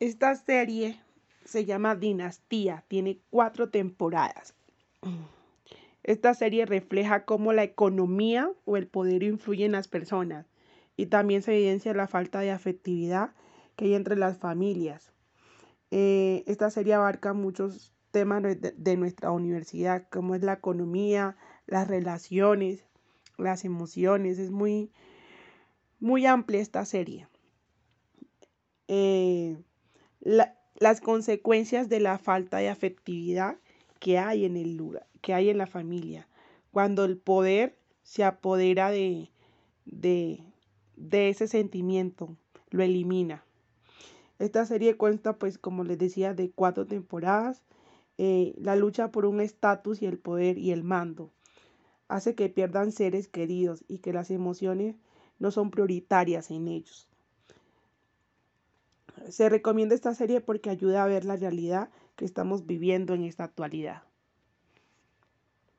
Esta serie se llama Dinastía, tiene cuatro temporadas. Esta serie refleja cómo la economía o el poder influye en las personas y también se evidencia la falta de afectividad que hay entre las familias. Eh, esta serie abarca muchos temas de, nuestra universidad, como es la economía, las relaciones, las emociones. Es muy, muy amplia esta serie. Eh, las consecuencias de la falta de afectividad que hay en el lugar, que hay en la familia, cuando el poder se apodera de, de, de ese sentimiento, lo elimina. Esta serie cuenta, pues, como les decía, de cuatro temporadas. Eh, la lucha por un estatus y el poder y el mando hace que pierdan seres queridos y que las emociones no son prioritarias en ellos. Se recomienda esta serie porque ayuda a ver la realidad que estamos viviendo en esta actualidad.